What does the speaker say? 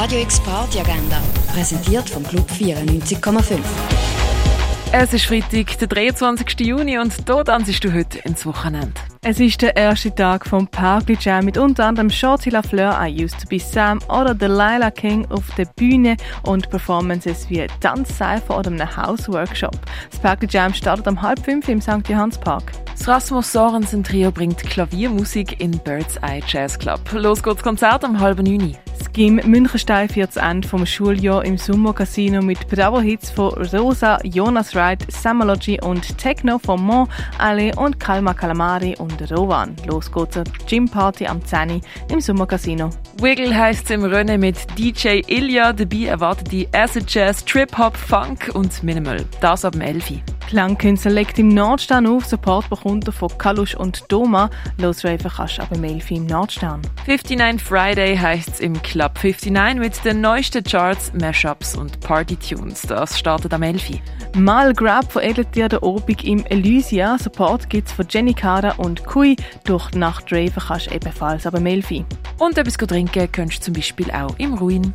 Radio X Party Agenda, präsentiert vom Club 94,5. Es ist Freitag, der 23. Juni und hier tanzest du heute ins Wochenende. Es ist der erste Tag vom Parkly Jam mit unter anderem Shorty LaFleur, I Used to Be Sam oder Delilah King auf der Bühne und Performances wie Tanzcypher oder einem House-Workshop. Das Parkly Jam startet um halb fünf im St. Johanns Park. Das Rasmus Sorensen Trio bringt Klaviermusik in Bird's Eye Jazz Club. Los geht's Konzert um halb neun. Das GIM Münchenstein führt das Ende vom Schuljahr im Sommercasino mit Bravo-Hits von Rosa, Jonas Wright, Samology und Techno von Mon, Ale und Kalma Calamari und Rowan. Los geht's zur Gym-Party am 10 im Sommercasino. Wiggle heisst im Rennen mit DJ Ilya. Dabei erwartet die Acid Jazz, Trip Hop, Funk und Minimal. Das ab dem 11. Klangkünstler legt im Nordstern auf, Support bekommt er von Kalusch und Doma. Los Raven kannst du aber Elfi im Nordstern. 59 Friday heisst es im Club 59 mit den neuesten Charts, Mashups und Party-Tunes. Das startet am 11. Mal Grab veredelt dir der Obig im Elysia. Support gibt's von Jenny Kada und Kui. Durch die Nacht Raven kannst du ebenfalls aber Melfi. Und etwas trinken kannst du zum Beispiel auch im Ruin.